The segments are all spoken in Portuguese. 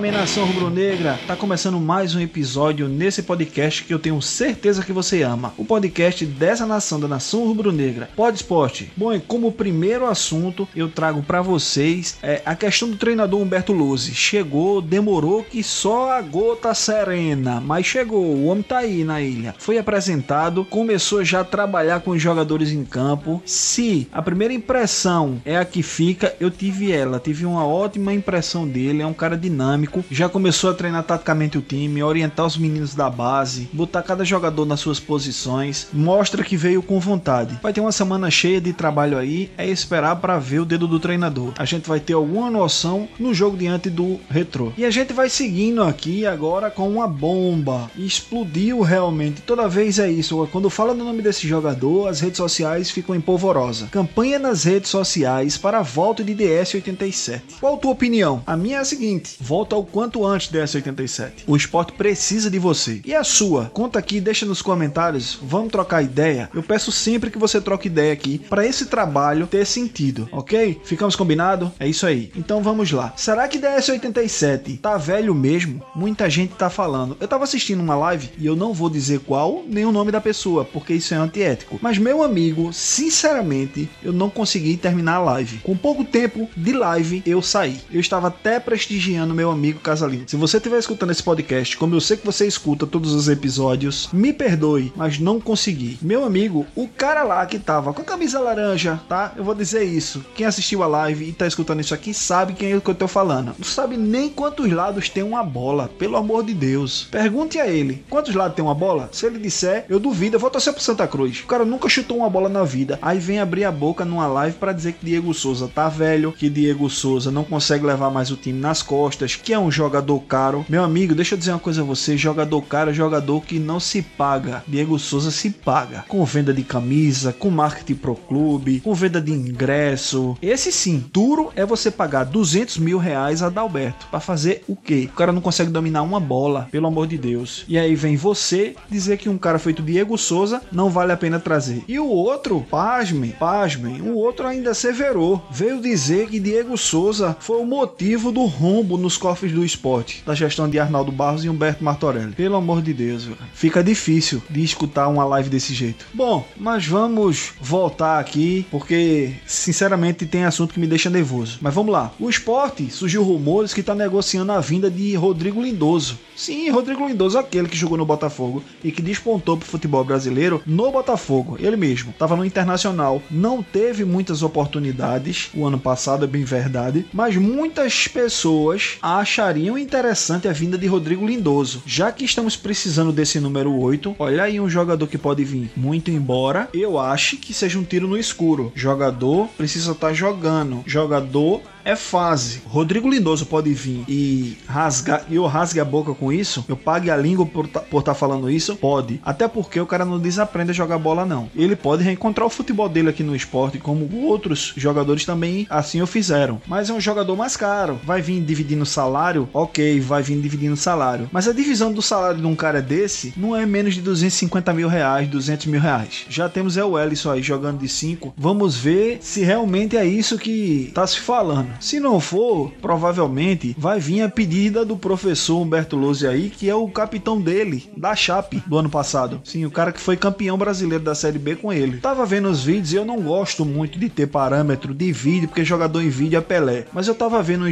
Minha nação rubro-negra! Tá começando mais um episódio nesse podcast que eu tenho certeza que você ama. O podcast dessa nação, da nação rubro-negra. Pod Esporte. Bom, e como primeiro assunto, eu trago para vocês é, a questão do treinador Humberto Luzzi. Chegou, demorou que só a gota serena, mas chegou, o homem tá aí na ilha. Foi apresentado, começou já a trabalhar com os jogadores em campo. Se a primeira impressão é a que fica, eu tive ela, tive uma ótima impressão dele, é um cara dinâmico, já começou a treinar taticamente o time, orientar os meninos da base, botar cada jogador nas suas posições, mostra que veio com vontade. Vai ter uma semana cheia de trabalho aí, é esperar para ver o dedo do treinador. A gente vai ter alguma noção no jogo diante do Retro. E a gente vai seguindo aqui agora com uma bomba. Explodiu realmente. Toda vez é isso. Quando fala no nome desse jogador, as redes sociais ficam em polvorosa. Campanha nas redes sociais para a volta de DS87. Qual a tua opinião? A minha é a seguinte: volta o quanto antes DS87. O esporte precisa de você. E a sua? Conta aqui, deixa nos comentários. Vamos trocar ideia. Eu peço sempre que você troque ideia aqui para esse trabalho ter sentido, ok? Ficamos combinado? É isso aí. Então vamos lá. Será que DS87 tá velho mesmo? Muita gente tá falando. Eu tava assistindo uma live e eu não vou dizer qual nem o nome da pessoa, porque isso é antiético. Mas meu amigo, sinceramente, eu não consegui terminar a live. Com pouco tempo de live, eu saí. Eu estava até prestigiando meu amigo Casalino. Se você estiver escutando esse podcast, como eu sei que você escuta todos os episódios, me perdoe, mas não consegui. Meu amigo, o cara lá que tava com a camisa laranja, tá? Eu vou dizer isso. Quem assistiu a live e tá escutando isso aqui sabe quem é o que eu tô falando. Não sabe nem quantos lados tem uma bola, pelo amor de Deus. Pergunte a ele, quantos lados tem uma bola? Se ele disser, eu duvido, eu vou torcer pro Santa Cruz. O cara nunca chutou uma bola na vida. Aí vem abrir a boca numa live para dizer que Diego Souza tá velho, que Diego Souza não consegue levar mais o time nas costas, que é um jogador caro. Meu amigo, deixa eu dizer uma coisa a você, jogador caro é jogador que não se paga. Diego Souza se paga com venda de camisa, com marketing pro clube, com venda de ingresso. Esse sim, duro é você pagar 200 mil reais a Dalberto para fazer o quê? O cara não consegue dominar uma bola, pelo amor de Deus. E aí vem você dizer que um cara feito Diego Souza não vale a pena trazer. E o outro, pasmem, pasmem, o outro ainda severou. Veio dizer que Diego Souza foi o motivo do rombo nos cofres do esporte, da gestão de Arnaldo Barros e Humberto Martorelli. Pelo amor de Deus, velho. fica difícil de escutar uma live desse jeito. Bom, mas vamos voltar aqui, porque sinceramente tem assunto que me deixa nervoso. Mas vamos lá. O esporte surgiu rumores que está negociando a vinda de Rodrigo Lindoso. Sim, Rodrigo Lindoso, aquele que jogou no Botafogo e que despontou pro futebol brasileiro no Botafogo. Ele mesmo. Tava no Internacional. Não teve muitas oportunidades o ano passado, é bem verdade. Mas muitas pessoas achariam interessante a vinda de Rodrigo Lindoso. Já que estamos precisando desse número 8, olha aí um jogador que pode vir muito embora. Eu acho que seja um tiro no escuro. Jogador precisa estar tá jogando. Jogador é fase. Rodrigo Lindoso pode vir e rasgar, e eu rasgue a boca com isso, eu pague a língua por estar tá falando isso, pode. Até porque o cara não desaprende a jogar bola, não. Ele pode reencontrar o futebol dele aqui no esporte, como outros jogadores também assim o fizeram. Mas é um jogador mais caro. Vai vir dividindo salário? Ok, vai vir dividindo salário. Mas a divisão do salário de um cara desse não é menos de 250 mil reais, 200 mil reais. Já temos o Ellison aí jogando de 5. Vamos ver se realmente é isso que tá se falando. Se não for, provavelmente vai vir a pedida do professor Humberto Lose aí, que é o capitão dele, da Chape, do ano passado. Sim, o cara que foi campeão brasileiro da Série B com ele. Tava vendo os vídeos e eu não gosto muito de ter parâmetro de vídeo, porque jogador em vídeo é Pelé. Mas eu tava vendo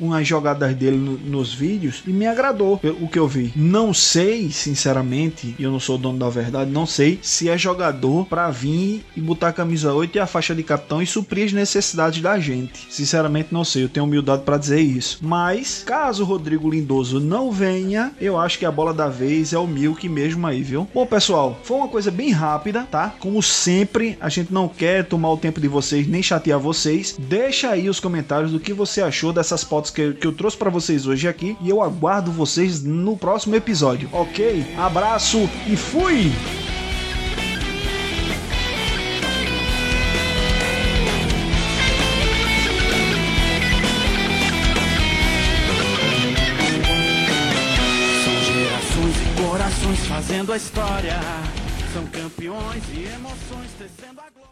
umas jogadas dele no, nos vídeos e me agradou o que eu vi. Não sei, sinceramente, e eu não sou dono da verdade, não sei se é jogador para vir e botar a camisa 8 e a faixa de capitão e suprir as necessidades da gente. Sinceramente, Não sei, eu tenho humildade para dizer isso. Mas caso o Rodrigo Lindoso não venha, eu acho que a bola da vez é o Milk mesmo aí, viu? Bom, pessoal, foi uma coisa bem rápida, tá? Como sempre, a gente não quer tomar o tempo de vocês nem chatear vocês. Deixa aí os comentários do que você achou dessas fotos que, que eu trouxe para vocês hoje aqui e eu aguardo vocês no próximo episódio, ok? Abraço e fui! Fazendo a história. São campeões e emoções tecendo a glória.